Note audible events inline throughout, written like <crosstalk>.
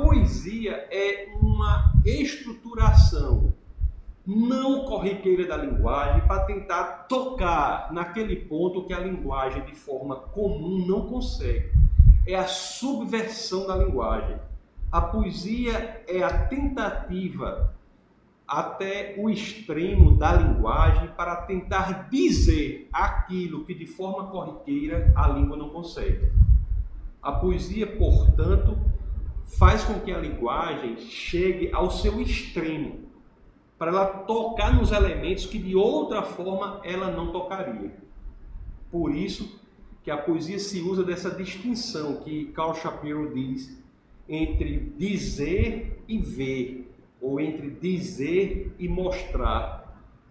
poesia é uma estruturação não corriqueira da linguagem para tentar tocar naquele ponto que a linguagem de forma comum não consegue. É a subversão da linguagem. A poesia é a tentativa até o extremo da linguagem para tentar dizer aquilo que de forma corriqueira a língua não consegue. A poesia, portanto, faz com que a linguagem chegue ao seu extremo, para ela tocar nos elementos que de outra forma ela não tocaria. Por isso que a poesia se usa dessa distinção que Carl Shapiro diz entre dizer e ver, ou entre dizer e mostrar.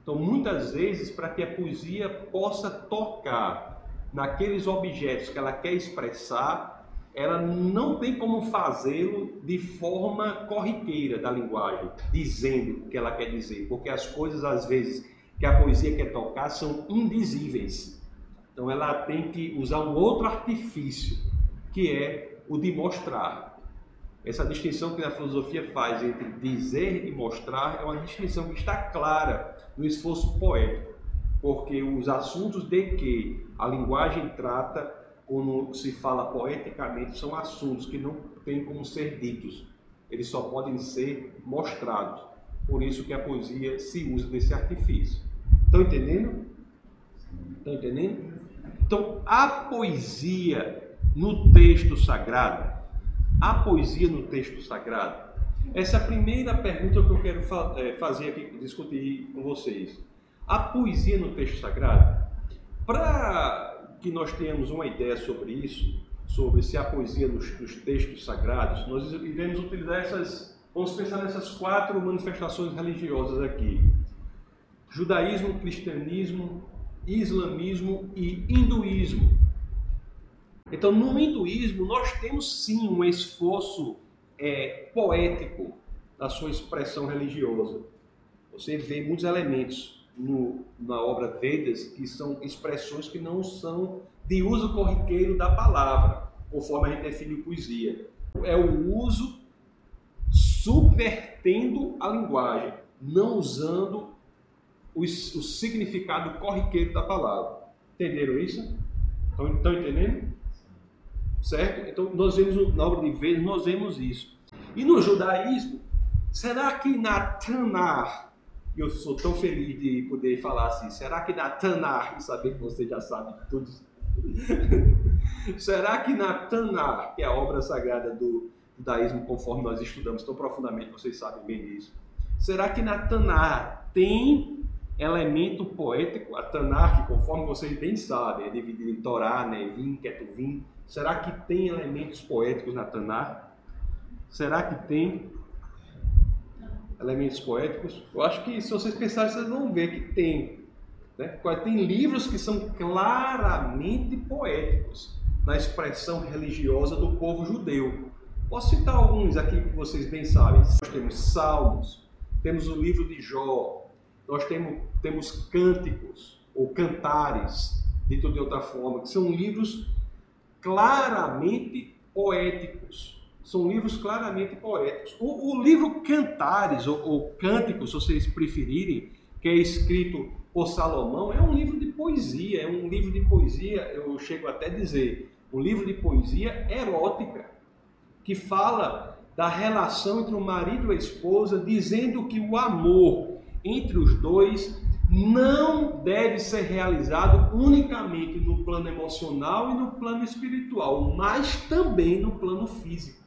Então, muitas vezes, para que a poesia possa tocar naqueles objetos que ela quer expressar, ela não tem como fazê-lo de forma corriqueira da linguagem, dizendo o que ela quer dizer, porque as coisas às vezes que a poesia quer tocar são indizíveis. Então ela tem que usar um outro artifício, que é o de mostrar. Essa distinção que a filosofia faz entre dizer e mostrar é uma distinção que está clara no esforço poético, porque os assuntos de que a linguagem trata quando se fala poeticamente, são assuntos que não têm como ser ditos, eles só podem ser mostrados. Por isso que a poesia se usa desse artifício. Estão entendendo? Estão entendendo? Então, a poesia no texto sagrado, a poesia no texto sagrado, essa é a primeira pergunta que eu quero é, fazer aqui, discutir com vocês. A poesia no texto sagrado, para que nós tenhamos uma ideia sobre isso, sobre se a poesia nos, nos textos sagrados, nós iremos utilizar essas, vamos pensar nessas quatro manifestações religiosas aqui: judaísmo, cristianismo, islamismo e hinduísmo. Então, no hinduísmo, nós temos sim um esforço é, poético da sua expressão religiosa. Você vê muitos elementos no, na obra Vedas, que são expressões que não são de uso corriqueiro da palavra, conforme a gente define poesia. É o uso subvertendo a linguagem, não usando o, o significado corriqueiro da palavra. Entenderam isso? Estão, estão entendendo? Certo? Então, nós vemos na obra de Vedas, nós vemos isso. E no judaísmo, será que na Tanar, e eu sou tão feliz de poder falar assim. Será que na Tanar, e saber que você já sabe tudo, <laughs> será que na Tanar, que é a obra sagrada do judaísmo, conforme nós estudamos tão profundamente, vocês sabem bem disso, será que na Tanar tem elemento poético? A Tanar, que conforme vocês bem sabem, é dividida em Torá, Nevim, Ketuvim. Será que tem elementos poéticos na Tanar? Será que tem? Elementos poéticos, eu acho que se vocês pensarem, vocês vão ver que tem. Né? Tem livros que são claramente poéticos na expressão religiosa do povo judeu. Posso citar alguns aqui que vocês bem sabem. Nós temos Salmos, temos o livro de Jó, nós temos, temos cânticos ou cantares, dito de outra forma, que são livros claramente poéticos são livros claramente poéticos. O, o livro Cantares, ou, ou Cânticos, se vocês preferirem, que é escrito por Salomão, é um livro de poesia, é um livro de poesia, eu chego até a dizer, um livro de poesia erótica, que fala da relação entre o marido e a esposa, dizendo que o amor entre os dois não deve ser realizado unicamente no plano emocional e no plano espiritual, mas também no plano físico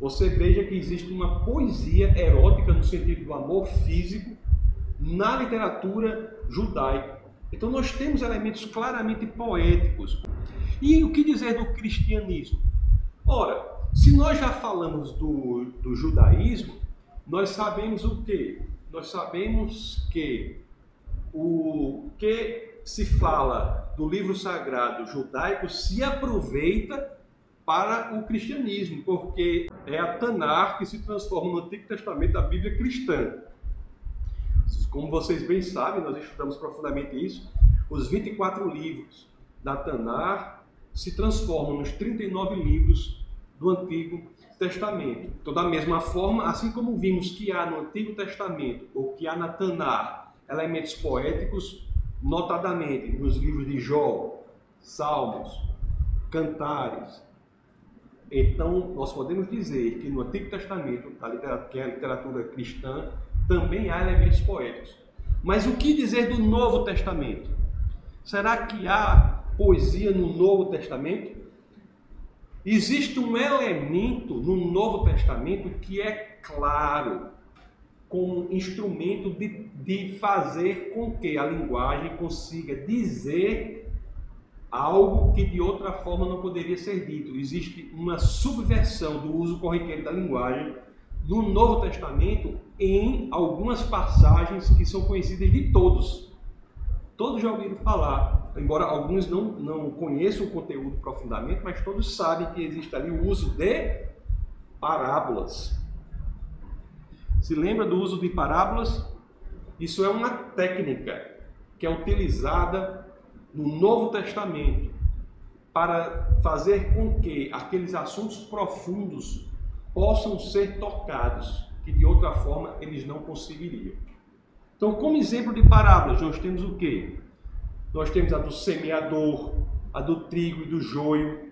você veja que existe uma poesia erótica no sentido do amor físico na literatura judaica. Então nós temos elementos claramente poéticos. E o que dizer do cristianismo? Ora, se nós já falamos do, do judaísmo, nós sabemos o que? Nós sabemos que o que se fala do livro sagrado judaico se aproveita para o cristianismo, porque é a Tanar que se transforma no Antigo Testamento da Bíblia cristã. Como vocês bem sabem, nós estudamos profundamente isso, os 24 livros da Tanar se transformam nos 39 livros do Antigo Testamento. Então, da mesma forma, assim como vimos que há no Antigo Testamento, ou que há na Tanar, elementos poéticos, notadamente nos livros de Jó, Salmos, Cantares. Então, nós podemos dizer que no Antigo Testamento, que é a literatura cristã, também há elementos poéticos. Mas o que dizer do Novo Testamento? Será que há poesia no Novo Testamento? Existe um elemento no Novo Testamento que é claro, como instrumento de, de fazer com que a linguagem consiga dizer algo que de outra forma não poderia ser dito. Existe uma subversão do uso corriqueiro da linguagem no Novo Testamento em algumas passagens que são conhecidas de todos. Todos já ouviram falar, embora alguns não, não conheçam o conteúdo profundamente, mas todos sabem que existe ali o uso de parábolas. Se lembra do uso de parábolas? Isso é uma técnica que é utilizada no Novo Testamento para fazer com que aqueles assuntos profundos possam ser tocados, que de outra forma eles não conseguiriam. Então, como exemplo de parábolas, nós temos o quê? Nós temos a do semeador, a do trigo e do joio,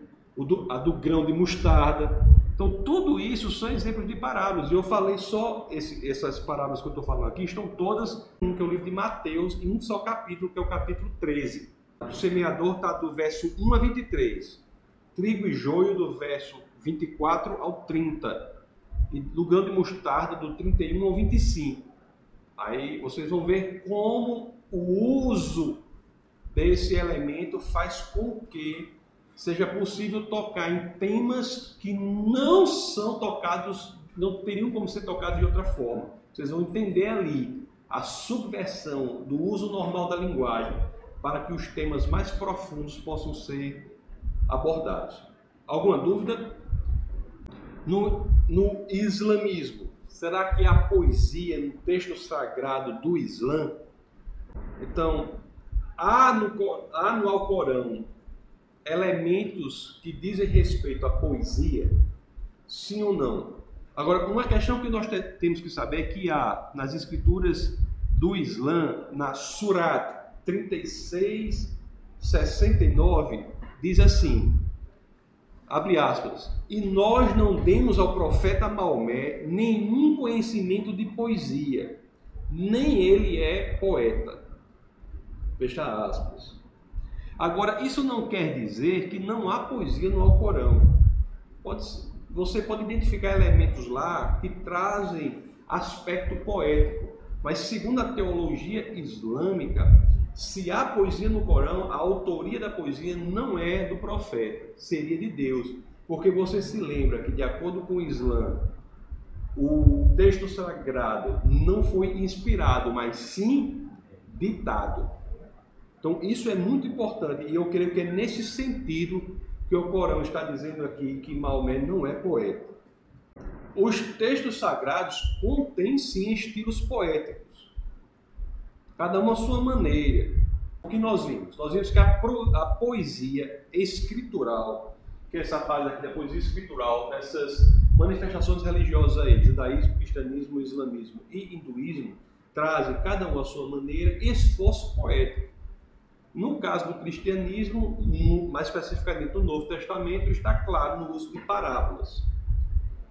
a do grão de mostarda. Então, tudo isso são exemplos de parábolas. E eu falei só, esse, essas parábolas que eu estou falando aqui, estão todas no que é o livro de Mateus, em um só capítulo, que é o capítulo 13. O semeador está do verso 1 a 23. Trigo e joio do verso 24 ao 30. E do grão de mostarda do 31 ao 25. Aí vocês vão ver como o uso desse elemento faz com que seja possível tocar em temas que não são tocados, não teriam como ser tocados de outra forma. Vocês vão entender ali a subversão do uso normal da linguagem para que os temas mais profundos possam ser abordados. Alguma dúvida? No, no islamismo, será que há poesia no texto sagrado do Islã? Então, há no, há no Alcorão elementos que dizem respeito à poesia? Sim ou não? Agora, uma questão que nós te, temos que saber é que há nas escrituras do Islã, na Surat 36, 69, diz assim: abre aspas, e nós não demos ao profeta Maomé nenhum conhecimento de poesia, nem ele é poeta. Fecha aspas. Agora, isso não quer dizer que não há poesia no Alcorão. Pode, você pode identificar elementos lá que trazem aspecto poético, mas segundo a teologia islâmica, se há poesia no Corão, a autoria da poesia não é do profeta, seria de Deus. Porque você se lembra que, de acordo com o Islã, o texto sagrado não foi inspirado, mas sim ditado. Então, isso é muito importante e eu creio que é nesse sentido que o Corão está dizendo aqui que Maomé não é poeta. Os textos sagrados contêm sim estilos poéticos cada uma a sua maneira. O que nós vimos? Nós vimos que a, a poesia escritural, que é essa fase aqui da poesia escritural, dessas manifestações religiosas aí, judaísmo, cristianismo, islamismo e hinduísmo, trazem cada uma a sua maneira esforço poético. No caso do cristianismo, mais especificamente no Novo Testamento, está claro no uso de parábolas.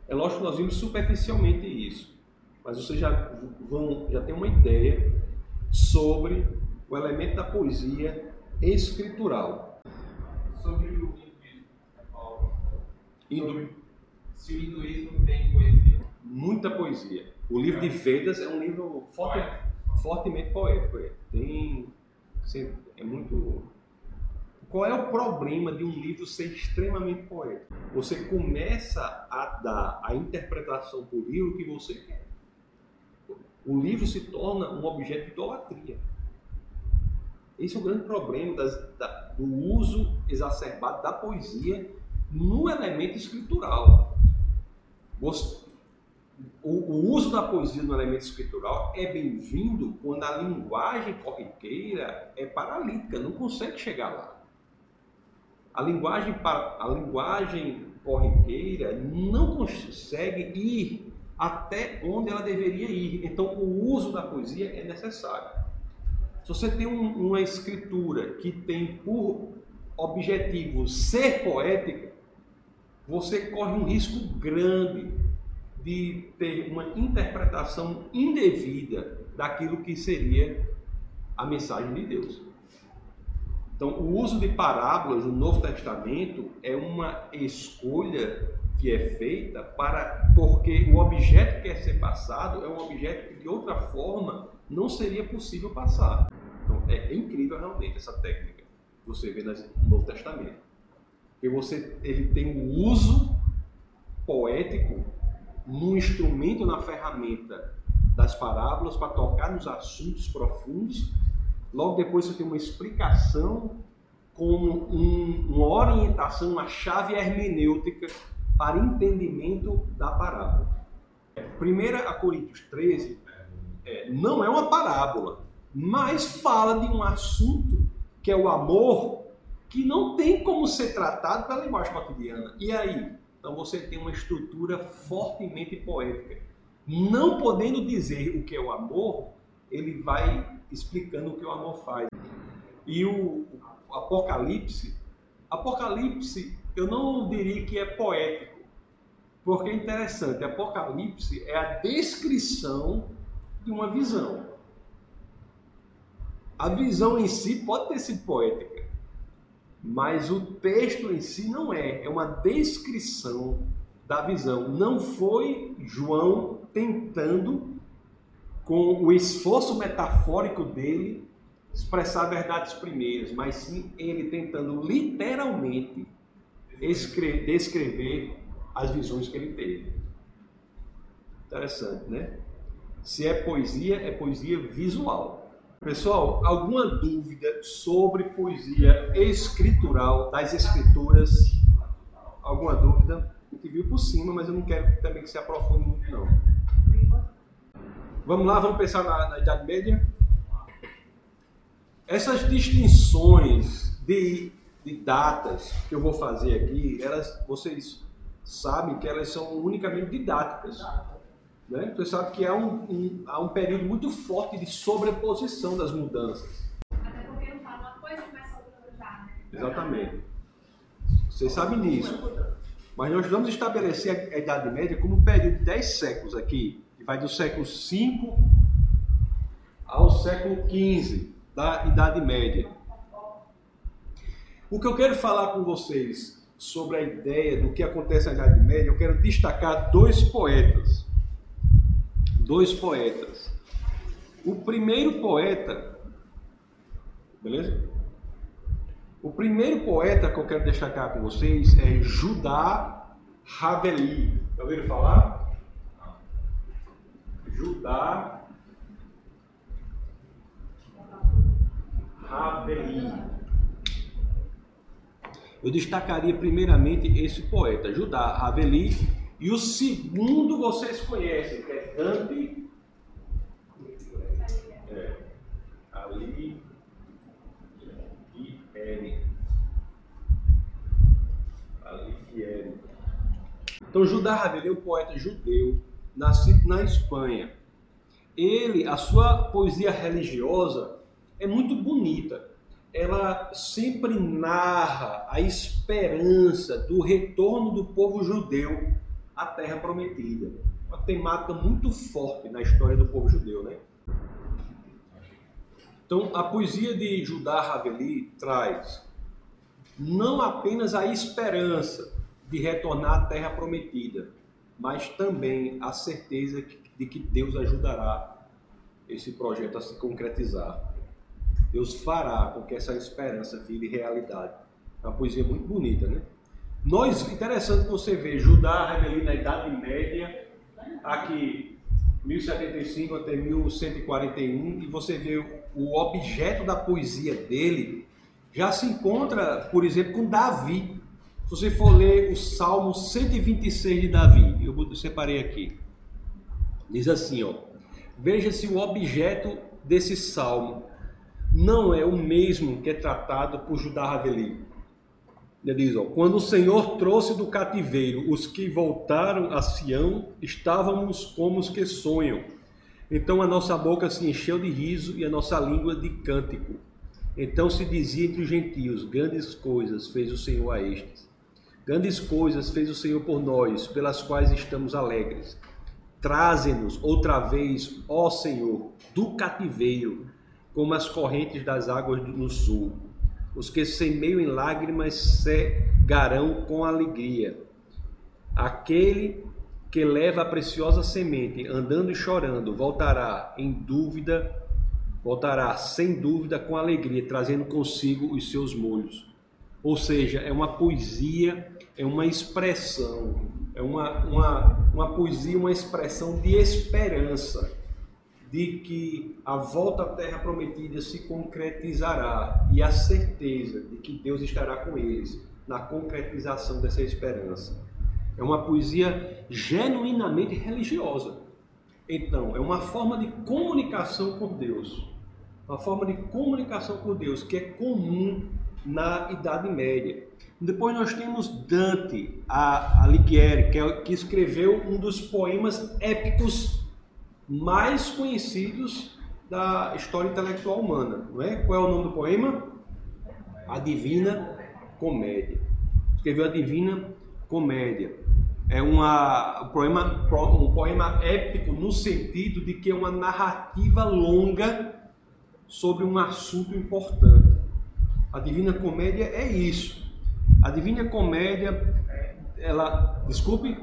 É lógico que nós vimos superficialmente isso, mas vocês já vão já tem uma ideia sobre o elemento da poesia escritural. Sobre o hinduísmo, Paulo. Hindu... Se o hinduísmo tem poesia. Muita poesia. O livro de Vedas é um livro forte, fortemente poético. É. Tem, é muito. Qual é o problema de um livro ser extremamente poético? Você começa a dar a interpretação do livro que você quer o livro se torna um objeto de idolatria. Esse é o grande problema das, da, do uso exacerbado da poesia no elemento escritural. O, o uso da poesia no elemento escritural é bem-vindo quando a linguagem corriqueira é paralítica, não consegue chegar lá. A linguagem, a linguagem corriqueira não consegue ir até onde ela deveria ir. Então, o uso da poesia é necessário. Se você tem um, uma escritura que tem por objetivo ser poética, você corre um risco grande de ter uma interpretação indevida daquilo que seria a mensagem de Deus. Então, o uso de parábolas no Novo Testamento é uma escolha que é feita para porque o objeto que quer ser passado é um objeto que de outra forma não seria possível passar. Então, é, é incrível realmente essa técnica que você vê no Novo Testamento. Porque você ele tem um uso poético num instrumento, na ferramenta das parábolas para tocar nos assuntos profundos. Logo depois você tem uma explicação com um, uma orientação, uma chave hermenêutica para entendimento da parábola. 1 Coríntios 13 é, não é uma parábola, mas fala de um assunto que é o amor, que não tem como ser tratado pela linguagem cotidiana. E aí? Então você tem uma estrutura fortemente poética. Não podendo dizer o que é o amor, ele vai explicando o que o amor faz. E o, Apocalipse, Apocalipse, eu não diria que é poético, porque é interessante. Apocalipse é a descrição de uma visão. A visão em si pode ter sido poética, mas o texto em si não é, é uma descrição da visão. Não foi João tentando, com o esforço metafórico dele, expressar verdades primeiras, mas sim ele tentando literalmente descrever as visões que ele teve. Interessante, né? Se é poesia, é poesia visual. Pessoal, alguma dúvida sobre poesia escritural das escrituras? Alguma dúvida? A gente viu por cima, mas eu não quero também que se aprofunde muito não. Vamos lá, vamos pensar na, na Idade Média? Essas distinções de, de, datas que eu vou fazer aqui, elas, vocês sabem que elas são unicamente didáticas. Né? Você sabe que há um, um, há um período muito forte de sobreposição das mudanças. Até porque não fala uma coisa começa outra já. Exatamente. Vocês sabem disso. Mas nós vamos estabelecer a Idade Média como um período de 10 séculos aqui, vai do século V ao século XV da Idade Média. O que eu quero falar com vocês sobre a ideia do que acontece na Idade Média, eu quero destacar dois poetas dois poetas. O primeiro poeta, beleza? O primeiro poeta que eu quero destacar com vocês é Judá Raveli. Já ouviram falar? Judá Raveli. Eu destacaria primeiramente esse poeta, Judá Raveli, e o segundo vocês conhecem, que é Dante é, Ali. Alighieri. Então, Judá Rabelais é um poeta judeu, nascido na Espanha. Ele, a sua poesia religiosa é muito bonita. Ela sempre narra a esperança do retorno do povo judeu a terra prometida. Uma temática muito forte na história do povo judeu, né? Então, a poesia de Judá Raveli traz não apenas a esperança de retornar à terra prometida, mas também a certeza de que Deus ajudará esse projeto a se concretizar. Deus fará com que essa esperança vire realidade. É uma poesia muito bonita, né? Nós, interessante você ver Judá Rebeli na Idade Média, aqui 1075 até 1141, e você vê o objeto da poesia dele já se encontra, por exemplo, com Davi. Se você for ler o Salmo 126 de Davi, eu separei aqui. Diz assim, ó: Veja se o objeto desse salmo não é o mesmo que é tratado por Judá Raveli. Ele diz, ó, quando o Senhor trouxe do cativeiro os que voltaram a Sião, estávamos como os que sonham. Então a nossa boca se encheu de riso e a nossa língua de cântico. Então se dizia entre os gentios: Grandes coisas fez o Senhor a estes. Grandes coisas fez o Senhor por nós, pelas quais estamos alegres. Traze-nos outra vez, ó Senhor, do cativeiro, como as correntes das águas no sul. Os que semeiam em lágrimas cegarão com alegria. Aquele que leva a preciosa semente, andando e chorando, voltará em dúvida, voltará sem dúvida com alegria, trazendo consigo os seus molhos. Ou seja, é uma poesia, é uma expressão, é uma, uma, uma poesia, uma expressão de esperança de que a volta à terra prometida se concretizará e a certeza de que Deus estará com eles na concretização dessa esperança. É uma poesia genuinamente religiosa. Então, é uma forma de comunicação com Deus. Uma forma de comunicação com Deus que é comum na Idade Média. Depois nós temos Dante Alighieri, que, é, que escreveu um dos poemas épicos mais conhecidos da história intelectual humana, não é? Qual é o nome do poema? A Divina Comédia. Escreveu a Divina Comédia. É uma, um, poema, um poema épico no sentido de que é uma narrativa longa sobre um assunto importante. A Divina Comédia é isso. A Divina Comédia, ela, desculpe,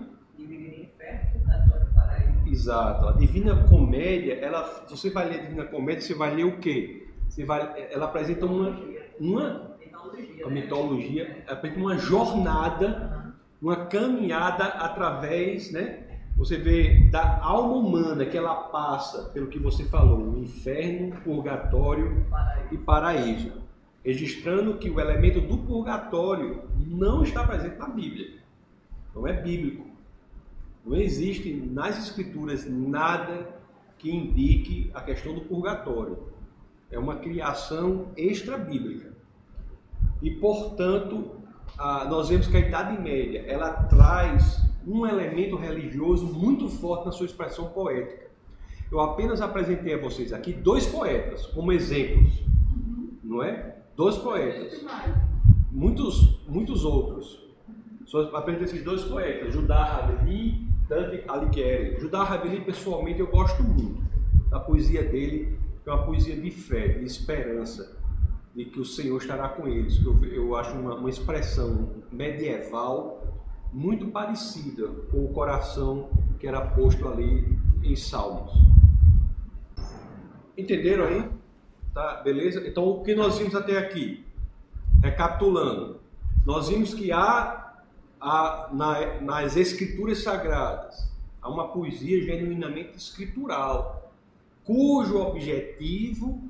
Exato. A Divina Comédia, ela, se você vai ler a Divina Comédia, você vai ler o quê? Você vai, ela apresenta uma, uma, uma mitologia, apresenta uma jornada, uma caminhada através, né? Você vê da alma humana que ela passa pelo que você falou, o inferno, purgatório e paraíso, registrando que o elemento do purgatório não está presente na Bíblia, não é bíblico. Não existe nas escrituras nada que indique a questão do purgatório. É uma criação extra-bíblica. E, portanto, nós vemos que a Idade Média ela traz um elemento religioso muito forte na sua expressão poética. Eu apenas apresentei a vocês aqui dois poetas como exemplos, não é? Dois poetas. Muitos, muitos outros. Só apresentei esses dois poetas, Judá Rabeli Dante Alighieri. Judá Rabeli, pessoalmente, eu gosto muito da poesia dele, que é uma poesia de fé, de esperança, de que o Senhor estará com eles. Eu, eu acho uma, uma expressão medieval muito parecida com o coração que era posto ali em Salmos. Entenderam aí? Tá, beleza? Então, o que nós vimos até aqui? Recapitulando, nós vimos que há há, na, nas escrituras sagradas, há uma poesia genuinamente escritural, cujo objetivo,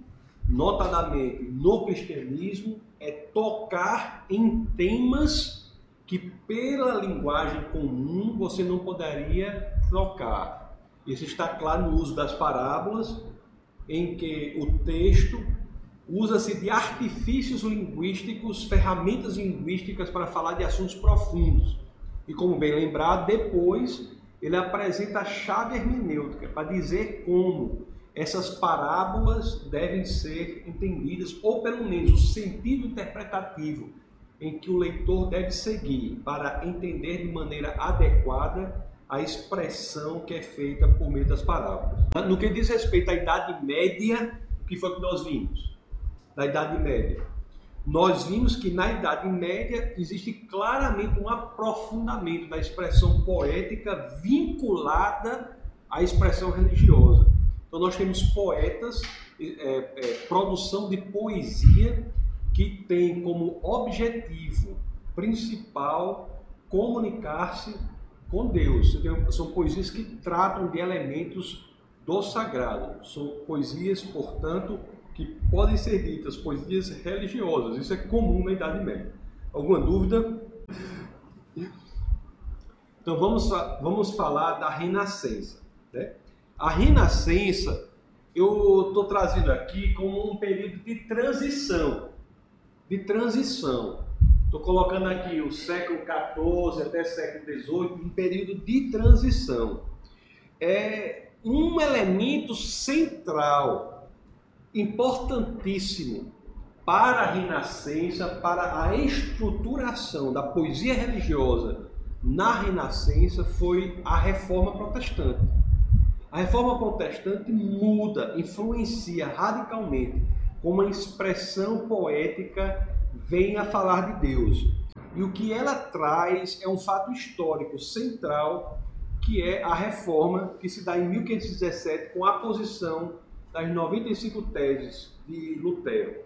notadamente no cristianismo, é tocar em temas que pela linguagem comum você não poderia tocar. Isso está claro no uso das parábolas, em que o texto usa-se de artifícios linguísticos, ferramentas linguísticas para falar de assuntos profundos. E como bem lembrado, depois ele apresenta a chave hermenêutica para dizer como essas parábolas devem ser entendidas, ou pelo menos o sentido interpretativo em que o leitor deve seguir para entender de maneira adequada a expressão que é feita por meio das parábolas. No que diz respeito à Idade Média, o que foi que nós vimos? da Idade Média. Nós vimos que na Idade Média existe claramente um aprofundamento da expressão poética vinculada à expressão religiosa. Então nós temos poetas, é, é, produção de poesia que tem como objetivo principal comunicar-se com Deus. São poesias que tratam de elementos do sagrado. São poesias, portanto, que podem ser ditas poesias religiosas. Isso é comum na Idade Média. Alguma dúvida? Então vamos, vamos falar da Renascença. Né? A Renascença eu estou trazendo aqui como um período de transição. De transição. Estou colocando aqui o século XIV até século XVIII, um período de transição. É um elemento central, importantíssimo para a Renascença, para a estruturação da poesia religiosa na Renascença foi a reforma protestante. A reforma protestante muda, influencia radicalmente como a expressão poética vem a falar de Deus. E o que ela traz é um fato histórico central, que é a reforma que se dá em 1517 com a posição das 95 teses de Lutero.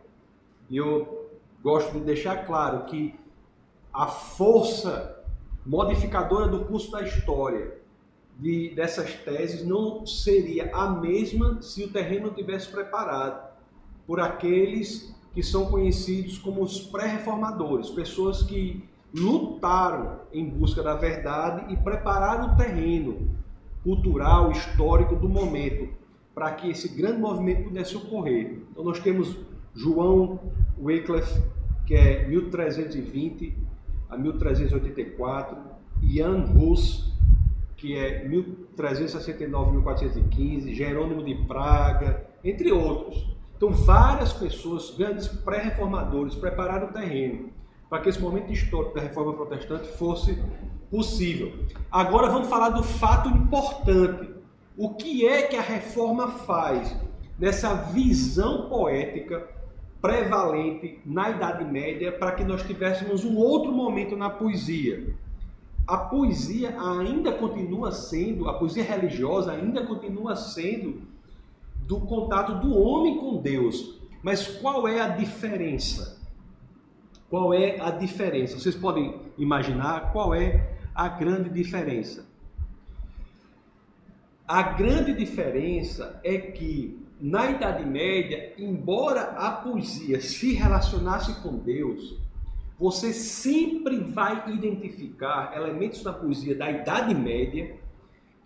E eu gosto de deixar claro que a força modificadora do curso da história de, dessas teses não seria a mesma se o terreno tivesse preparado por aqueles que são conhecidos como os pré-reformadores, pessoas que lutaram em busca da verdade e prepararam o terreno cultural, histórico do momento para que esse grande movimento pudesse ocorrer. Então nós temos João Wycliffe, que é 1320 a 1384, Jan Hus, que é 1369 1415, Jerônimo de Praga, entre outros. Então, várias pessoas, grandes pré-reformadores, prepararam o terreno para que esse momento histórico da reforma protestante fosse possível. Agora vamos falar do fato importante. O que é que a reforma faz nessa visão poética prevalente na Idade Média para que nós tivéssemos um outro momento na poesia? A poesia ainda continua sendo, a poesia religiosa ainda continua sendo do contato do homem com Deus. Mas qual é a diferença? Qual é a diferença? Vocês podem imaginar qual é a grande diferença? A grande diferença é que na Idade Média, embora a poesia se relacionasse com Deus, você sempre vai identificar elementos da poesia da Idade Média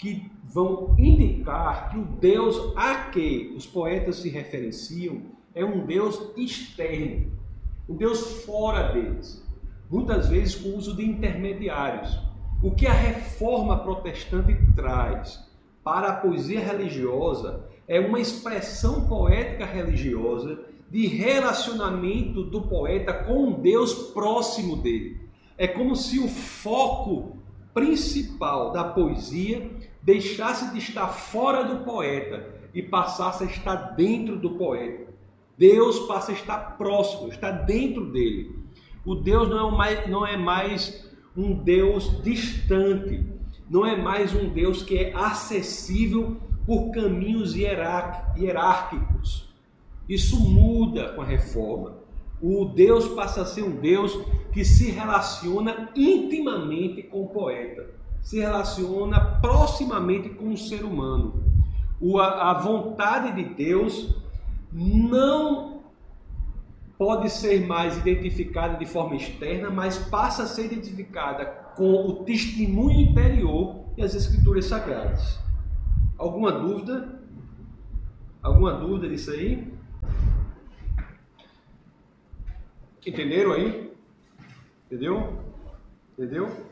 que vão indicar que o Deus a que os poetas se referenciam é um Deus externo, um Deus fora deles, muitas vezes com o uso de intermediários. O que a reforma protestante traz para a poesia religiosa é uma expressão poética religiosa de relacionamento do poeta com um Deus próximo dele. É como se o foco principal da poesia deixasse de estar fora do poeta e passasse a estar dentro do poeta. Deus passa a estar próximo, está dentro dele. O Deus não é mais, não é mais um Deus distante, não é mais um Deus que é acessível por caminhos hierárquicos. Isso muda com a reforma. O Deus passa a ser um Deus que se relaciona intimamente com o poeta se relaciona proximamente com o ser humano. O, a, a vontade de Deus não pode ser mais identificada de forma externa, mas passa a ser identificada com o testemunho interior e as escrituras sagradas. Alguma dúvida? Alguma dúvida disso aí? Entenderam aí? Entendeu? Entendeu?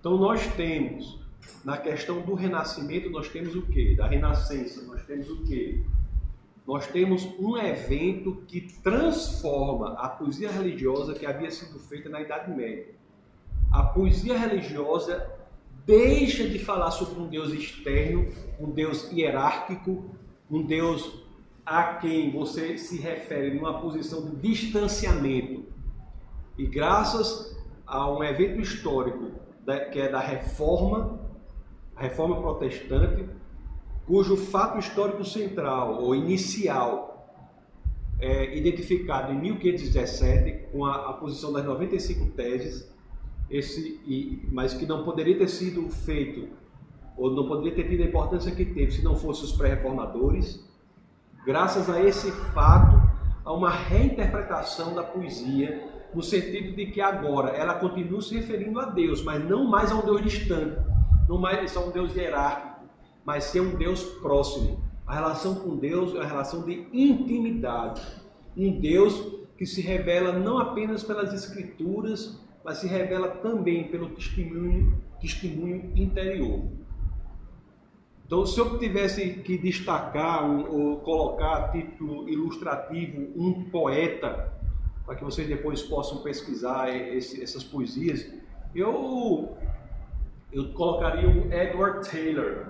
Então nós temos, na questão do renascimento, nós temos o que? Da renascença, nós temos o que? Nós temos um evento que transforma a poesia religiosa que havia sido feita na Idade Média. A poesia religiosa deixa de falar sobre um Deus externo, um Deus hierárquico, um Deus a quem você se refere numa posição de distanciamento. E graças a um evento histórico que é da reforma, a reforma protestante, cujo fato histórico central ou inicial é identificado em 1517 com a, a posição das 95 teses, esse, e, mas que não poderia ter sido feito ou não poderia ter tido a importância que teve se não fossem os pré-reformadores. Graças a esse fato, há uma reinterpretação da poesia no sentido de que agora ela continua se referindo a Deus, mas não mais a um Deus distante, não mais a um Deus hierárquico, mas ser um Deus próximo. A relação com Deus é uma relação de intimidade. Um Deus que se revela não apenas pelas escrituras, mas se revela também pelo testemunho, testemunho interior. Então, se eu tivesse que destacar ou colocar a título ilustrativo um poeta, para que vocês depois possam pesquisar esse, essas poesias, eu, eu colocaria o Edward Taylor,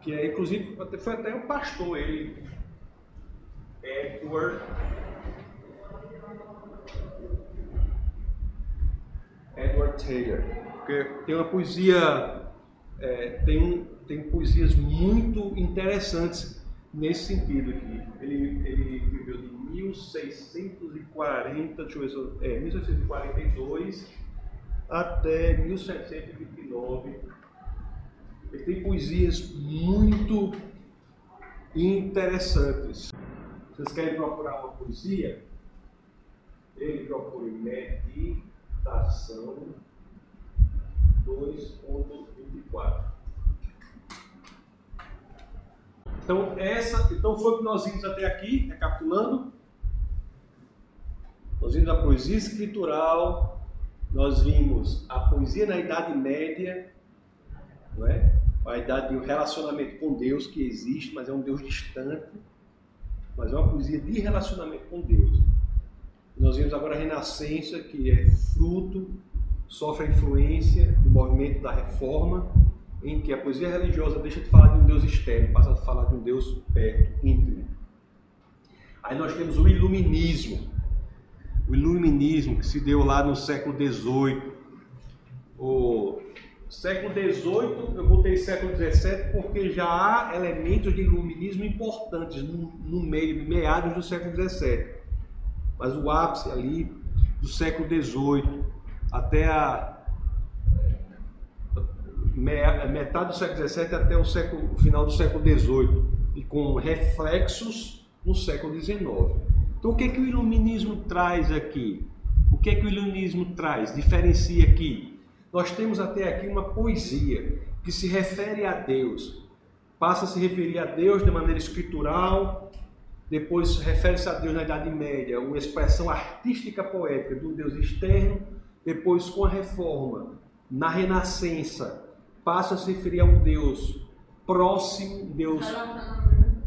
que é inclusive foi até um pastor ele. Edward Edward Taylor, porque tem uma poesia, é, tem, tem poesias muito interessantes nesse sentido aqui. Ele, ele viveu de 1640, deixa eu ver se eu, é, 1642 até 1729. Ele tem poesias muito interessantes. Vocês querem procurar uma poesia? Ele procura meditação 2.24. Então, essa, então foi o que nós vimos até aqui, recapitulando. Nós vimos a poesia escritural, nós vimos a poesia na Idade Média, não é? a idade do relacionamento com Deus que existe, mas é um Deus distante, mas é uma poesia de relacionamento com Deus. Nós vimos agora a Renascença, que é fruto, sofre a influência do movimento da reforma, em que a poesia religiosa deixa de falar de um Deus externo, passa a falar de um Deus perto, íntimo. Aí nós temos o iluminismo. O iluminismo que se deu lá no século XVIII. O século XVIII, eu botei século XVII porque já há elementos de iluminismo importantes no, no meio, meados do século XVII. Mas o ápice ali do século XVIII até a metade do século XVII até o, século, o final do século XVIII e com reflexos no século XIX. Então, o que é que o iluminismo traz aqui? O que é que o iluminismo traz? Diferencia aqui. Nós temos até aqui uma poesia que se refere a Deus, passa a se referir a Deus de maneira escritural, depois refere-se a Deus na Idade Média, uma expressão artística poética do Deus externo, depois com a reforma, na Renascença, passa a se referir a um Deus próximo, Deus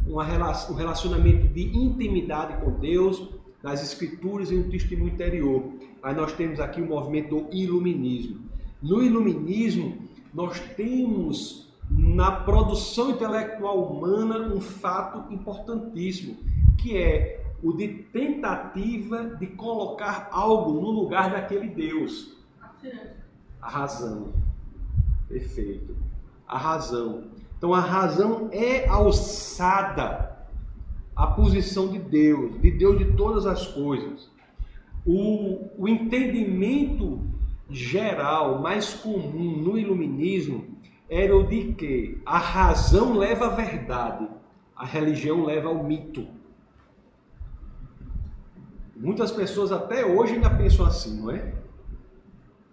uma, um relacionamento de intimidade com Deus, nas escrituras e no testemunho interior. Aí nós temos aqui o movimento do iluminismo. No iluminismo, nós temos na produção intelectual humana um fato importantíssimo, que é o de tentativa de colocar algo no lugar daquele Deus. A razão. Perfeito. A razão. Então a razão é alçada à posição de Deus, de Deus de todas as coisas. O, o entendimento geral, mais comum no iluminismo, era o de que a razão leva à verdade, a religião leva ao mito. Muitas pessoas até hoje ainda pensam assim, não é?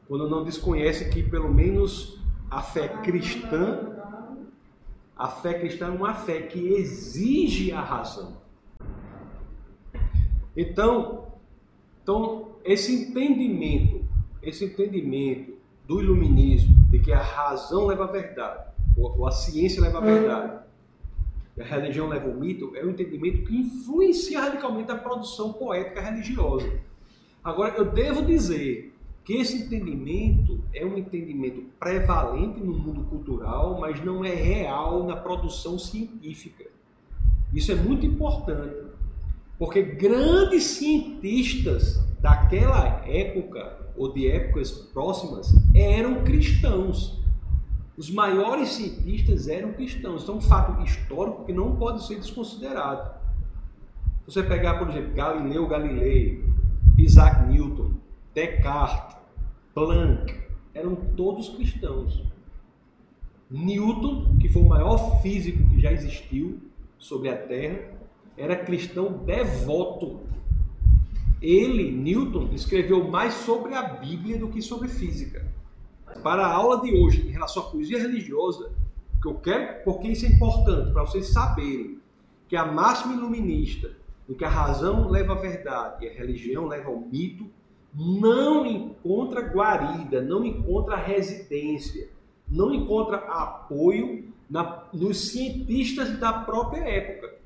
Quando não desconhecem que pelo menos a fé cristã, a fé cristã é uma fé que exige a razão. Então, então esse entendimento, esse entendimento do iluminismo, de que a razão leva à verdade, ou a ciência leva à verdade, e a religião leva ao mito, é um entendimento que influencia radicalmente a produção poética religiosa. Agora, eu devo dizer que esse entendimento é um entendimento prevalente no mundo cultural, mas não é real na produção científica. Isso é muito importante, porque grandes cientistas daquela época ou de épocas próximas eram cristãos. Os maiores cientistas eram cristãos. Então, é um fato histórico que não pode ser desconsiderado. Você pegar, por exemplo, Galileu Galilei, Isaac Newton, Descartes, Planck, eram todos cristãos. Newton, que foi o maior físico que já existiu sobre a Terra, era cristão devoto. Ele, Newton, escreveu mais sobre a Bíblia do que sobre física. Para a aula de hoje, em relação à poesia religiosa, que eu quero, porque isso é importante para vocês saberem que a máxima iluminista em que a razão leva à verdade e a religião leva ao mito, não encontra guarida, não encontra residência, não encontra apoio na, nos cientistas da própria época.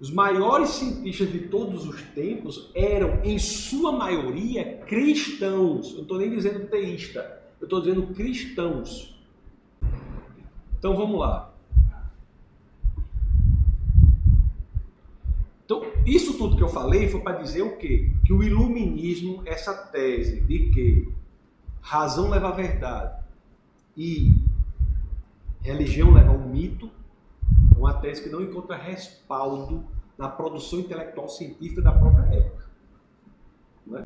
Os maiores cientistas de todos os tempos eram, em sua maioria, cristãos. Eu não estou nem dizendo teísta, eu estou dizendo cristãos. Então vamos lá. Então, isso tudo que eu falei foi para dizer o quê? Que o iluminismo, essa tese de que razão leva à verdade e religião leva ao mito, é uma tese que não encontra respaldo na produção intelectual científica da própria época. É?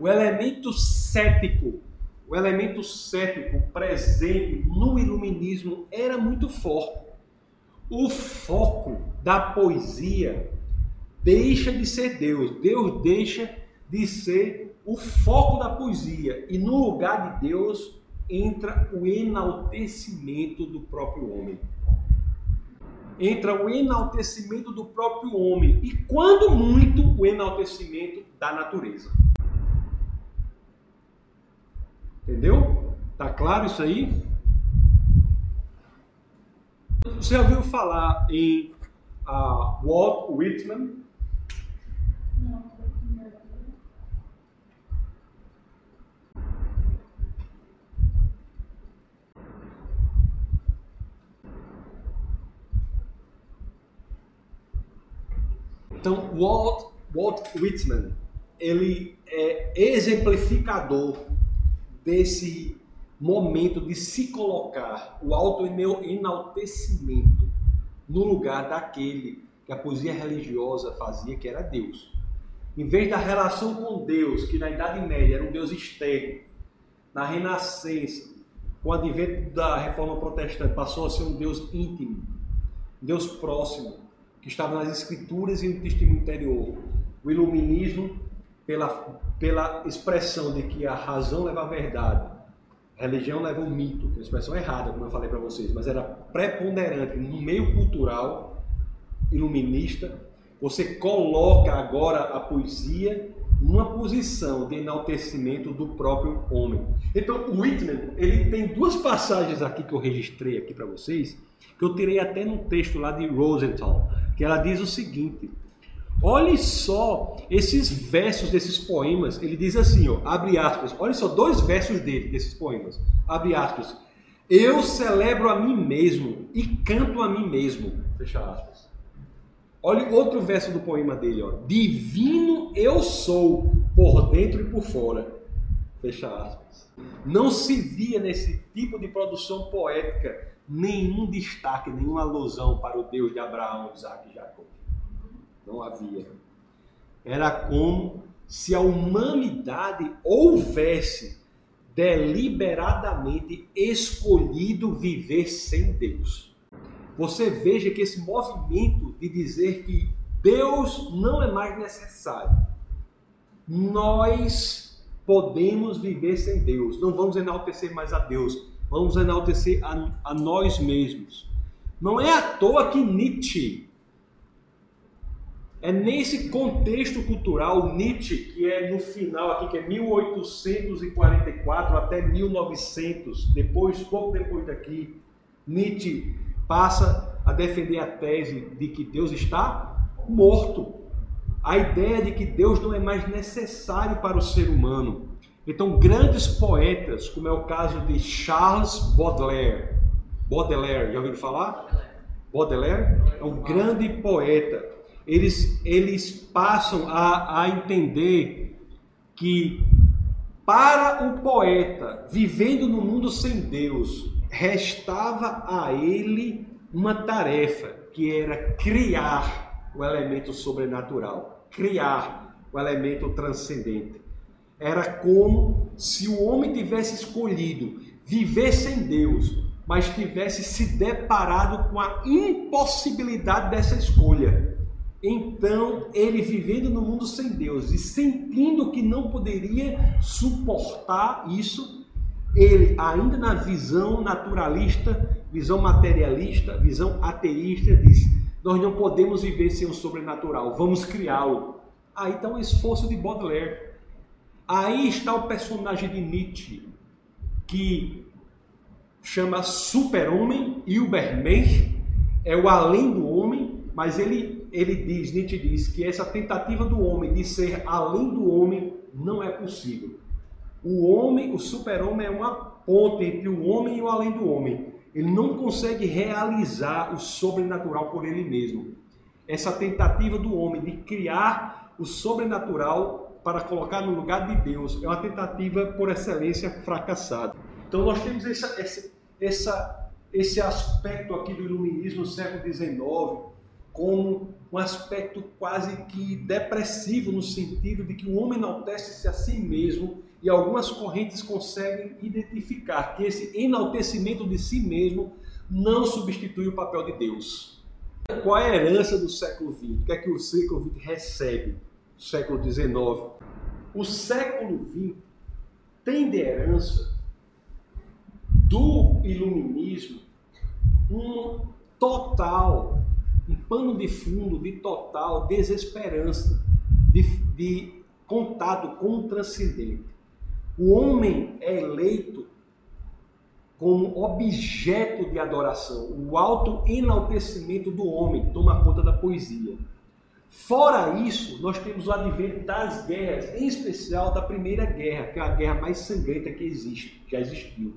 O elemento cético o elemento cético presente no iluminismo era muito forte. O foco da poesia deixa de ser Deus, Deus deixa de ser o foco da poesia, e no lugar de Deus entra o enaltecimento do próprio homem. Entra o enaltecimento do próprio homem, e quando muito, o enaltecimento da natureza. Entendeu? Tá claro isso aí? Você ouviu falar em uh, Walt Whitman? Não. Então, Walt, Walt Whitman, ele é exemplificador desse momento de se colocar o auto-enaltecimento no lugar daquele que a poesia religiosa fazia, que era Deus. Em vez da relação com Deus, que na Idade Média era um Deus externo, na Renascença, com o advento da Reforma Protestante, passou a ser um Deus íntimo, um Deus próximo, que estava nas Escrituras e no testemunho interior. O Iluminismo pela, pela expressão de que a razão leva à verdade, a religião leva ao mito, que é uma expressão errada, como eu falei para vocês, mas era preponderante no meio cultural iluminista. Você coloca agora a poesia numa posição de enaltecimento do próprio homem. Então, o Whitman, ele tem duas passagens aqui que eu registrei aqui para vocês, que eu tirei até num texto lá de Rosenthal, que ela diz o seguinte: Olhe só esses versos desses poemas. Ele diz assim, ó, abre aspas. Olha só dois versos dele desses poemas. Abre aspas. Eu celebro a mim mesmo e canto a mim mesmo. Fecha aspas. Olha outro verso do poema dele, ó. Divino eu sou por dentro e por fora. Fecha aspas. Não se via nesse tipo de produção poética nenhum destaque, nenhuma alusão para o Deus de Abraão, Isaac e Jacó não havia. Era como se a humanidade houvesse deliberadamente escolhido viver sem Deus. Você veja que esse movimento de dizer que Deus não é mais necessário, nós podemos viver sem Deus, não vamos enaltecer mais a Deus, vamos enaltecer a, a nós mesmos. Não é à toa que Nietzsche é nesse contexto cultural, Nietzsche, que é no final aqui, que é 1844 até 1900, depois, pouco depois daqui, Nietzsche passa a defender a tese de que Deus está morto. A ideia de que Deus não é mais necessário para o ser humano. Então, grandes poetas, como é o caso de Charles Baudelaire, Baudelaire, já ouviram falar? Baudelaire é um grande poeta eles, eles passam a, a entender que para o poeta, vivendo no mundo sem Deus, restava a ele uma tarefa, que era criar o elemento sobrenatural, criar o elemento transcendente. Era como se o homem tivesse escolhido viver sem Deus, mas tivesse se deparado com a impossibilidade dessa escolha. Então, ele vivendo no mundo sem Deus e sentindo que não poderia suportar isso, ele, ainda na visão naturalista, visão materialista, visão ateísta, diz: Nós não podemos viver sem o sobrenatural, vamos criá-lo. Aí está o esforço de Baudelaire. Aí está o personagem de Nietzsche, que chama super-homem, Übermensch, é o além do homem, mas ele, ele diz, Nietzsche diz, que essa tentativa do homem de ser além do homem não é possível. O homem, o super-homem é uma ponte entre o homem e o além do homem. Ele não consegue realizar o sobrenatural por ele mesmo. Essa tentativa do homem de criar o sobrenatural para colocar no lugar de Deus é uma tentativa por excelência fracassada. Então nós temos essa, essa, essa, esse aspecto aqui do iluminismo no século XIX como um aspecto quase que depressivo no sentido de que o homem enaltece-se a si mesmo e algumas correntes conseguem identificar que esse enaltecimento de si mesmo não substitui o papel de Deus. Qual é a herança do século XX? O que é que o século XX recebe? Século XIX. O século XX tem de herança do iluminismo um total um pano de fundo de total desesperança, de, de contato com o transcendente. O homem é eleito como objeto de adoração. O auto-enaltecimento do homem toma conta da poesia. Fora isso, nós temos o advento das guerras, em especial da Primeira Guerra, que é a guerra mais sangrenta que existe, já existiu.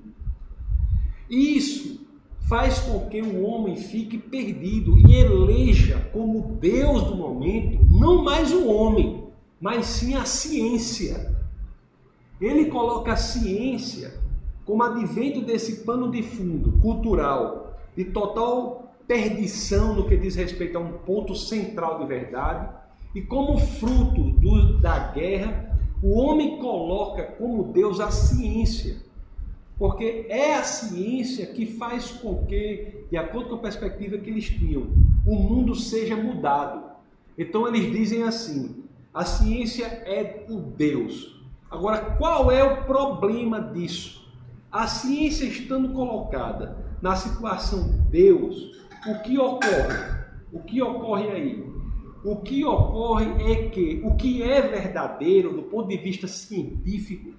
Isso faz com que o homem fique perdido e eleja como Deus do momento não mais o homem, mas sim a ciência. Ele coloca a ciência como advento desse pano de fundo cultural de total perdição no que diz respeito a um ponto central de verdade, e como fruto do, da guerra, o homem coloca como Deus a ciência porque é a ciência que faz com que, de acordo com a perspectiva que eles tinham, o mundo seja mudado. Então eles dizem assim: a ciência é o Deus. Agora, qual é o problema disso? A ciência estando colocada na situação Deus, o que ocorre? O que ocorre aí? O que ocorre é que o que é verdadeiro do ponto de vista científico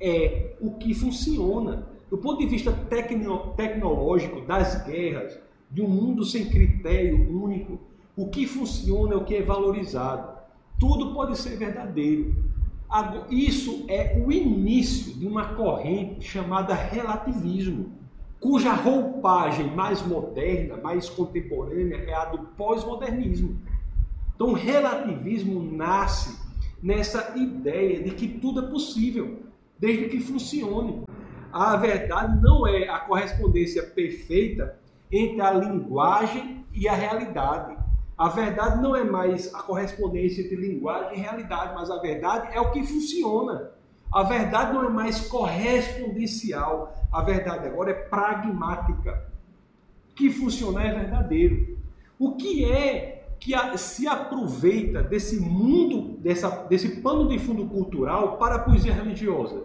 é o que funciona. Do ponto de vista tecno, tecnológico das guerras, de um mundo sem critério único, o que funciona é o que é valorizado. Tudo pode ser verdadeiro. Isso é o início de uma corrente chamada relativismo, cuja roupagem mais moderna, mais contemporânea é a do pós-modernismo. Então, o relativismo nasce nessa ideia de que tudo é possível desde que funcione. A verdade não é a correspondência perfeita entre a linguagem e a realidade. A verdade não é mais a correspondência entre linguagem e realidade, mas a verdade é o que funciona. A verdade não é mais correspondencial, a verdade agora é pragmática. O que funciona é verdadeiro. O que é que se aproveita desse mundo, dessa, desse pano de fundo cultural para a poesia religiosa?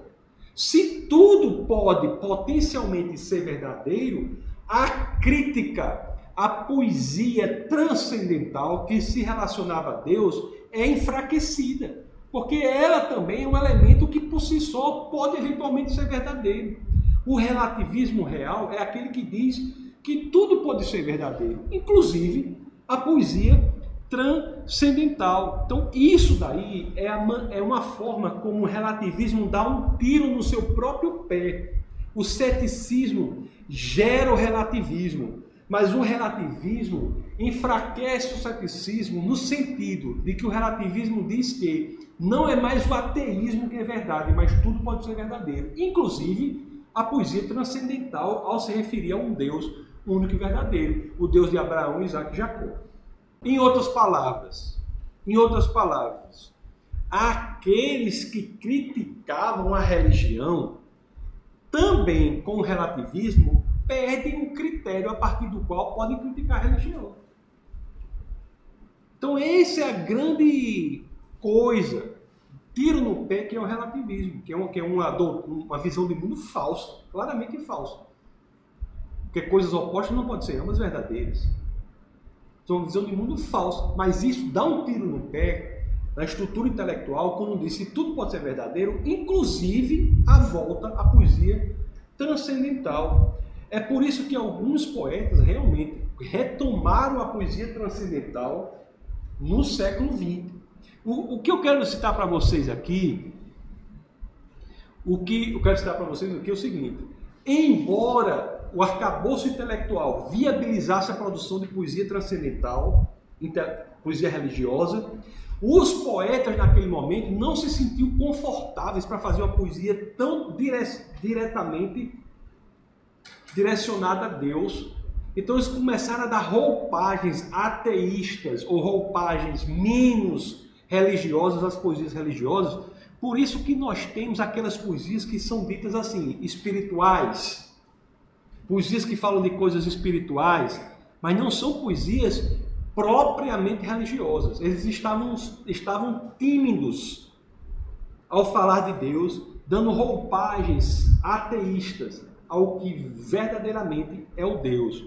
Se tudo pode potencialmente ser verdadeiro, a crítica, a poesia transcendental que se relacionava a Deus é enfraquecida, porque ela também é um elemento que por si só pode eventualmente ser verdadeiro. O relativismo real é aquele que diz que tudo pode ser verdadeiro, inclusive a poesia transcendental. Então, isso daí é, uma, é uma forma como o relativismo dá um tiro no seu próprio pé. O ceticismo gera o relativismo, mas o relativismo enfraquece o ceticismo no sentido de que o relativismo diz que não é mais o ateísmo que é verdade, mas tudo pode ser verdadeiro, inclusive a poesia transcendental ao se referir a um Deus único e verdadeiro, o Deus de Abraão, Isaac e Jacó. Em outras palavras, em outras palavras, aqueles que criticavam a religião também com o relativismo perdem um critério a partir do qual podem criticar a religião. Então essa é a grande coisa, tiro no pé que é o relativismo, que é uma, que é uma, uma visão de mundo falsa, claramente falsa. Porque coisas opostas não podem ser ambas verdadeiras. É uma visão de mundo falsa. Mas isso dá um tiro no pé na estrutura intelectual quando diz que tudo pode ser verdadeiro, inclusive a volta à poesia transcendental. É por isso que alguns poetas realmente retomaram a poesia transcendental no século XX. O, o que eu quero citar para vocês aqui, o que eu quero citar para vocês aqui é o seguinte: embora o arcabouço intelectual viabilizasse a produção de poesia transcendental, poesia religiosa, os poetas naquele momento não se sentiam confortáveis para fazer uma poesia tão dire diretamente direcionada a Deus. Então eles começaram a dar roupagens ateístas ou roupagens menos religiosas às poesias religiosas. Por isso que nós temos aquelas poesias que são ditas assim, espirituais. Poesias que falam de coisas espirituais, mas não são poesias propriamente religiosas. Eles estavam, estavam tímidos ao falar de Deus, dando roupagens ateístas ao que verdadeiramente é o Deus.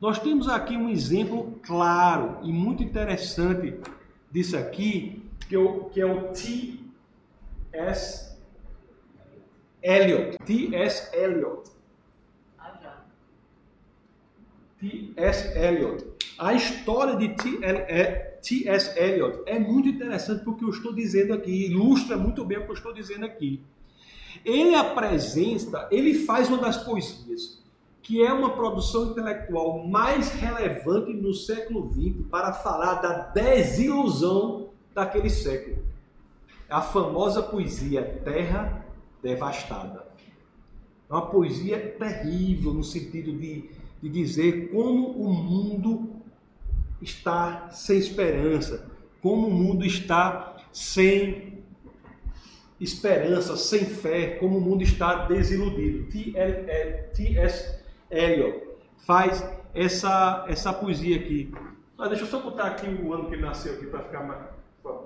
Nós temos aqui um exemplo claro e muito interessante disso aqui, que é o, que é o T.S. Eliot. T.S. Eliot. T.S. Eliot. A história de T.S. Eliot é muito interessante porque eu estou dizendo aqui, ilustra muito bem o que eu estou dizendo aqui. Ele apresenta, ele faz uma das poesias que é uma produção intelectual mais relevante no século XX para falar da desilusão daquele século. A famosa poesia Terra Devastada. É uma poesia terrível no sentido de, de dizer como o mundo está sem esperança, como o mundo está sem esperança, sem fé, como o mundo está desiludido. T.S. Eliot faz essa, essa poesia aqui. Ah, deixa eu só botar aqui o ano que ele nasceu aqui para ficar mais.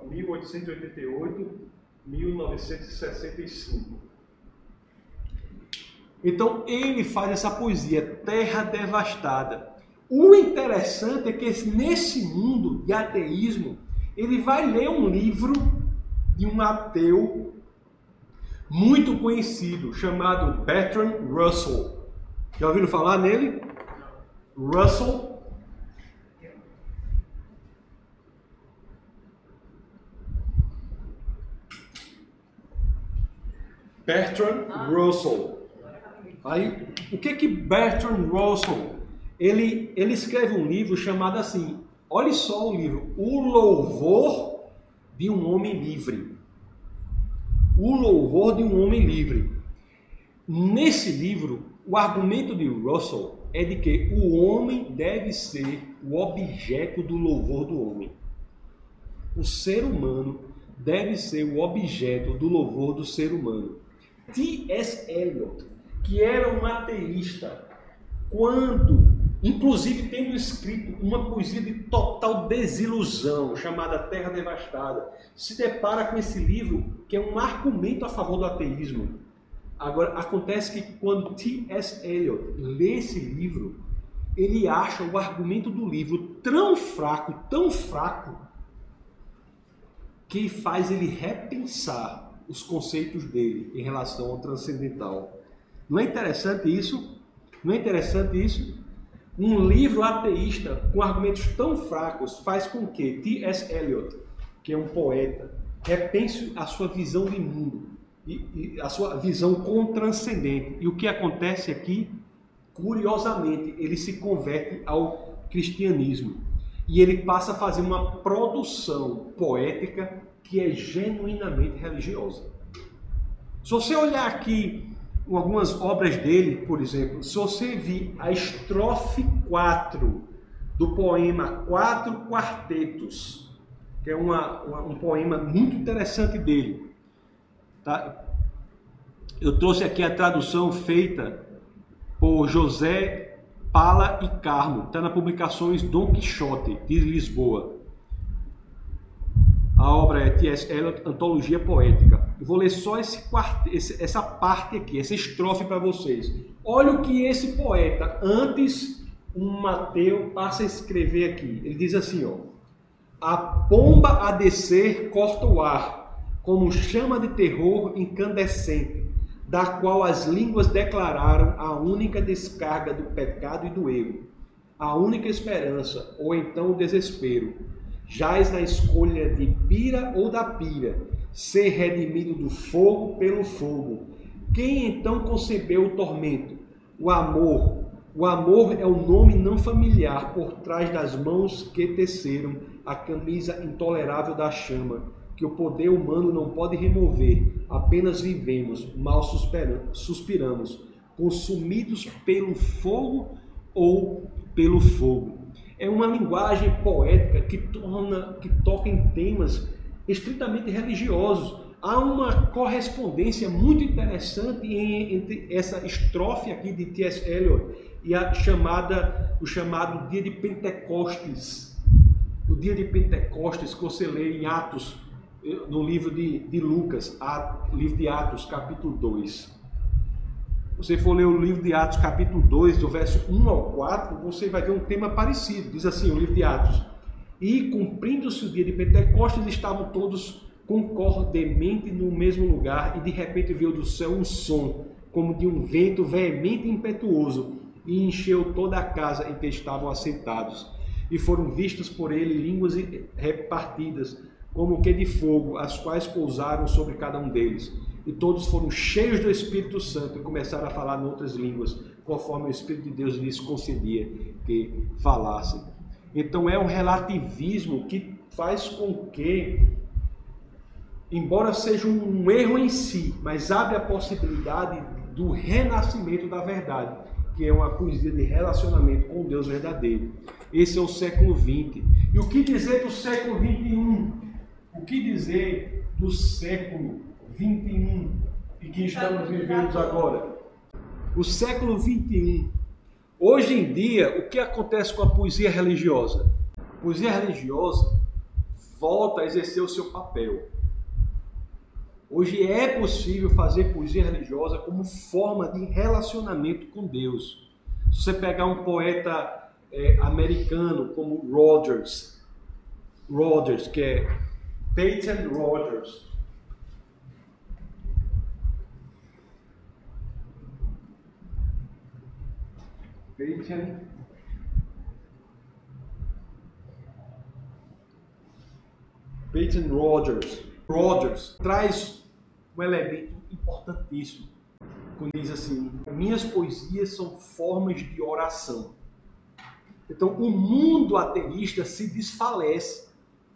1888, 1965. Então ele faz essa poesia Terra Devastada. O interessante é que nesse mundo de ateísmo, ele vai ler um livro de um ateu muito conhecido chamado Bertrand Russell. Já ouviram falar nele? Russell. Bertrand Russell. Aí, o que que Bertrand Russell ele, ele escreve um livro chamado assim, olhe só o livro, O Louvor de um Homem Livre. O Louvor de um Homem Livre. Nesse livro, o argumento de Russell é de que o homem deve ser o objeto do louvor do homem. O ser humano deve ser o objeto do louvor do ser humano. T.S. Eliot, que era um ateísta, quando inclusive tendo escrito uma poesia de total desilusão, chamada Terra Devastada, se depara com esse livro que é um argumento a favor do ateísmo. Agora, acontece que quando T.S. Eliot lê esse livro, ele acha o argumento do livro tão fraco, tão fraco, que faz ele repensar os conceitos dele em relação ao transcendental. Não é interessante isso? Não é interessante isso? Um livro ateísta com argumentos tão fracos faz com que T.S. Eliot, que é um poeta, repense a sua visão de mundo e, e a sua visão com transcendente. E o que acontece aqui, curiosamente, ele se converte ao cristianismo e ele passa a fazer uma produção poética que é genuinamente religiosa. Se você olhar aqui algumas obras dele, por exemplo, se você vir a estrofe 4 do poema Quatro Quartetos, que é uma, uma, um poema muito interessante dele, tá? Eu trouxe aqui a tradução feita por José Pala e Carmo, está na publicações Dom Quixote, de Lisboa. A obra é T.S. Eliot, Antologia Poética. Eu vou ler só esse, essa parte aqui, essa estrofe para vocês. Olha o que esse poeta, antes um Mateu passa a escrever aqui. Ele diz assim, ó: A pomba a descer corta o ar, como chama de terror incandescente, da qual as línguas declararam a única descarga do pecado e do erro, a única esperança, ou então o desespero. Jaz na escolha de pira ou da pira, ser redimido do fogo pelo fogo. Quem então concebeu o tormento? O amor, o amor é o nome não familiar por trás das mãos que teceram a camisa intolerável da chama, que o poder humano não pode remover. Apenas vivemos, mal suspiramos, consumidos pelo fogo ou pelo fogo. É uma linguagem poética que torna, que toca em temas estritamente religiosos, há uma correspondência muito interessante entre essa estrofe aqui de T.S. Eliot e a chamada, o chamado dia de Pentecostes. O dia de Pentecostes que você lê em Atos, no livro de, de Lucas, livro de Atos, capítulo 2. Você for ler o livro de Atos, capítulo 2, do verso 1 ao 4, você vai ver um tema parecido. Diz assim, o livro de Atos. E cumprindo-se o dia de Pentecostes, estavam todos concordemente no mesmo lugar, e de repente veio do céu um som, como de um vento veemente e impetuoso, e encheu toda a casa em que estavam assentados. E foram vistas por ele línguas repartidas, como que de fogo, as quais pousaram sobre cada um deles. E todos foram cheios do Espírito Santo e começaram a falar em outras línguas, conforme o Espírito de Deus lhes concedia que falassem. Então é um relativismo que faz com que embora seja um erro em si, mas abre a possibilidade do renascimento da verdade, que é uma poesia de relacionamento com Deus verdadeiro. Esse é o século XX. E o que dizer do século XXI? O que dizer do século XXI e que estamos vivendo agora? O século XXI. Hoje em dia, o que acontece com a poesia religiosa? A poesia religiosa volta a exercer o seu papel Hoje é possível fazer poesia religiosa como forma de relacionamento com Deus. Se você pegar um poeta é, americano como Rogers, Rogers, que é Peyton Rogers, Peyton Peyton Rogers. Rogers traz um elemento importantíssimo. Quando diz assim: minhas poesias são formas de oração. Então, o mundo ateísta se desfalece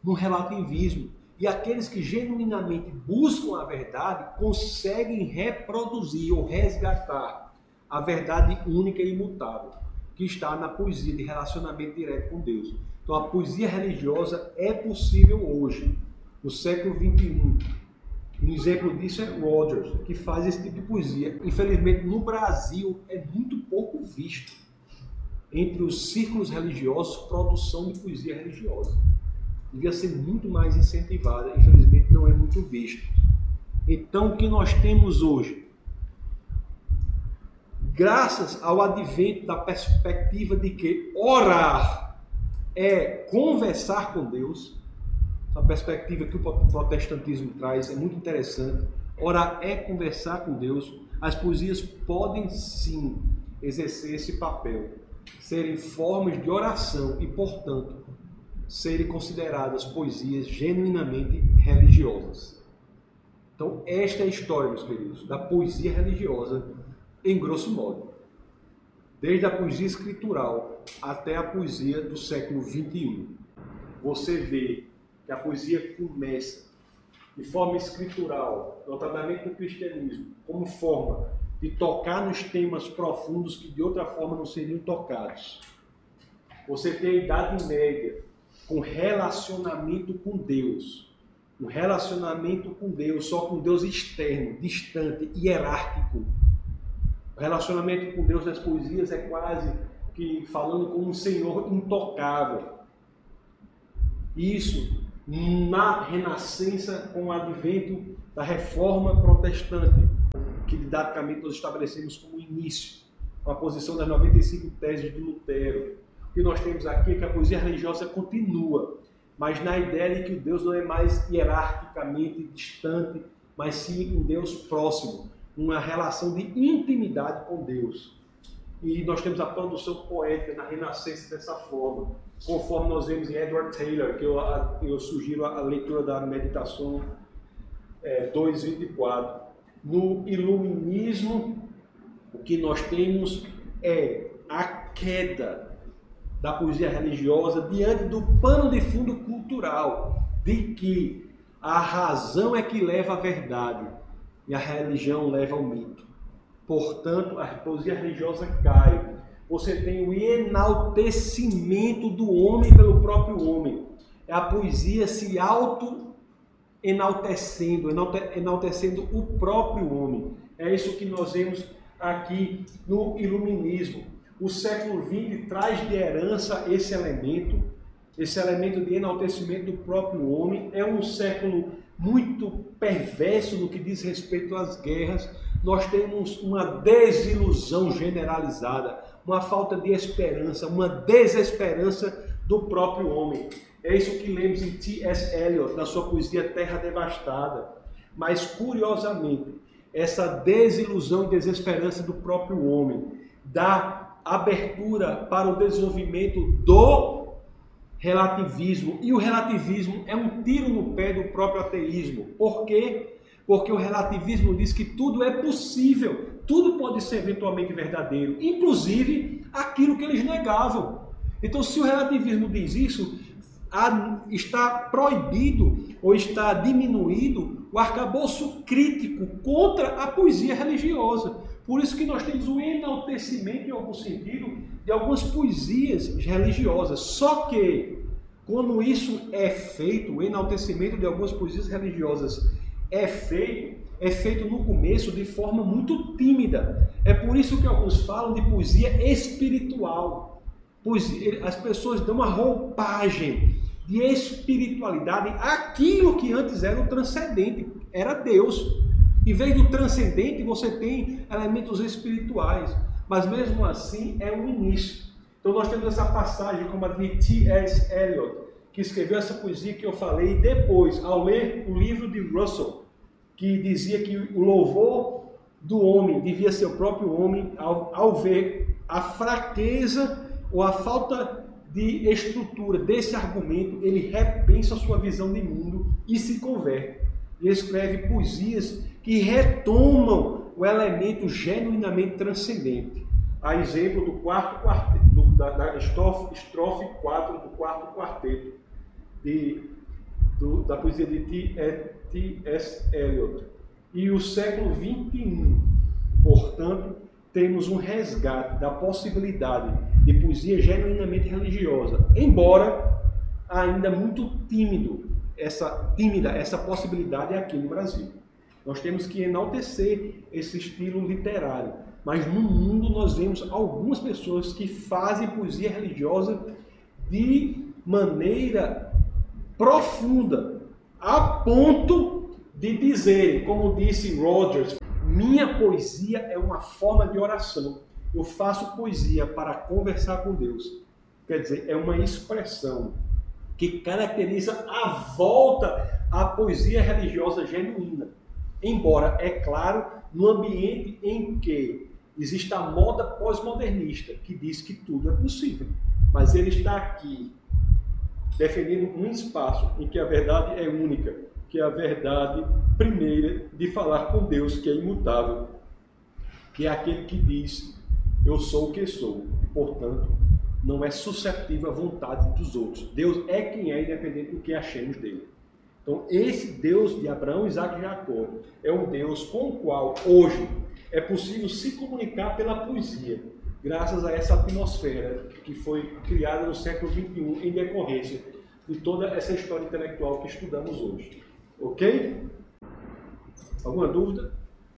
no relativismo. E aqueles que genuinamente buscam a verdade conseguem reproduzir ou resgatar a verdade única e imutável que está na poesia de relacionamento direto com Deus. Então, a poesia religiosa é possível hoje, no século XXI, um exemplo disso é Rogers, que faz esse tipo de poesia. Infelizmente, no Brasil é muito pouco visto entre os círculos religiosos produção de poesia religiosa. Devia ser muito mais incentivada, infelizmente não é muito visto. Então, o que nós temos hoje? Graças ao advento da perspectiva de que orar é conversar com Deus, a perspectiva que o protestantismo traz é muito interessante. Orar é conversar com Deus. As poesias podem sim exercer esse papel, serem formas de oração e, portanto, serem consideradas poesias genuinamente religiosas. Então, esta é a história, meus queridos, da poesia religiosa, em grosso modo. Desde a poesia escritural até a poesia do século XXI. Você vê que a poesia começa de forma escritural, no tratamento do cristianismo, como forma de tocar nos temas profundos que de outra forma não seriam tocados. Você tem a Idade Média com relacionamento com Deus. Um relacionamento com Deus, só com Deus externo, distante, hierárquico. O relacionamento com Deus nas poesias é quase que falando com um Senhor intocável. Isso na renascença com o advento da reforma protestante, que didaticamente nós estabelecemos como início. com a posição das 95 teses de Lutero. O que nós temos aqui é que a poesia religiosa continua, mas na ideia de que o Deus não é mais hierarquicamente distante, mas sim um Deus próximo, uma relação de intimidade com Deus. E nós temos a produção poética na Renascença dessa forma, conforme nós vemos em Edward Taylor, que eu, eu sugiro a leitura da Meditação é, 2.24. No Iluminismo, o que nós temos é a queda da poesia religiosa diante do pano de fundo cultural de que a razão é que leva à verdade e a religião leva ao mito. Portanto, a poesia religiosa cai. Você tem o enaltecimento do homem pelo próprio homem. É a poesia se auto enaltecendo, enaltecendo o próprio homem. É isso que nós vemos aqui no iluminismo. O século XX traz de herança esse elemento, esse elemento de enaltecimento do próprio homem. É um século muito perverso no que diz respeito às guerras. Nós temos uma desilusão generalizada, uma falta de esperança, uma desesperança do próprio homem. É isso que lemos em T.S. Eliot, na sua poesia Terra Devastada. Mas, curiosamente, essa desilusão e desesperança do próprio homem dá abertura para o desenvolvimento do relativismo. E o relativismo é um tiro no pé do próprio ateísmo. Por quê? Porque o relativismo diz que tudo é possível, tudo pode ser eventualmente verdadeiro, inclusive aquilo que eles negavam. Então, se o relativismo diz isso, está proibido ou está diminuído o arcabouço crítico contra a poesia religiosa. Por isso que nós temos o enaltecimento, em algum sentido, de algumas poesias religiosas. Só que, quando isso é feito, o enaltecimento de algumas poesias religiosas é feito, é feito no começo de forma muito tímida. É por isso que alguns falam de poesia espiritual. As pessoas dão uma roupagem de espiritualidade aquilo que antes era o transcendente, era Deus. Em vez do transcendente, você tem elementos espirituais, mas mesmo assim é um início. Então nós temos essa passagem como a de T.S. Eliot, que escreveu essa poesia que eu falei, depois, ao ler o livro de Russell, que dizia que o louvor do homem devia ser o próprio homem, ao, ao ver a fraqueza ou a falta de estrutura desse argumento, ele repensa sua visão de mundo e se converte. E escreve poesias que retomam o elemento genuinamente transcendente. A exemplo do quarto quarteto, do, da, da estrofe, estrofe 4 do quarto quarteto de, do, da poesia de T.S. Eliot. E o século XXI, portanto, temos um resgate da possibilidade de poesia genuinamente religiosa, embora ainda muito tímido essa tímida essa possibilidade aqui no Brasil. Nós temos que enaltecer esse estilo literário, mas no mundo nós vemos algumas pessoas que fazem poesia religiosa de maneira profunda, a ponto de dizer, como disse Rogers, minha poesia é uma forma de oração. Eu faço poesia para conversar com Deus. Quer dizer, é uma expressão que caracteriza a volta à poesia religiosa genuína. Embora, é claro, no ambiente em que existe a moda pós-modernista, que diz que tudo é possível. Mas ele está aqui defendendo um espaço em que a verdade é única, que é a verdade primeira de falar com Deus, que é imutável, que é aquele que diz: Eu sou o que sou, e portanto não é suscetível à vontade dos outros. Deus é quem é, independente do que achemos dele. Então, esse Deus de Abraão, Isaac e Jacó é um Deus com o qual hoje é possível se comunicar pela poesia, graças a essa atmosfera que foi criada no século XXI em decorrência de toda essa história intelectual que estudamos hoje. Ok? Alguma dúvida?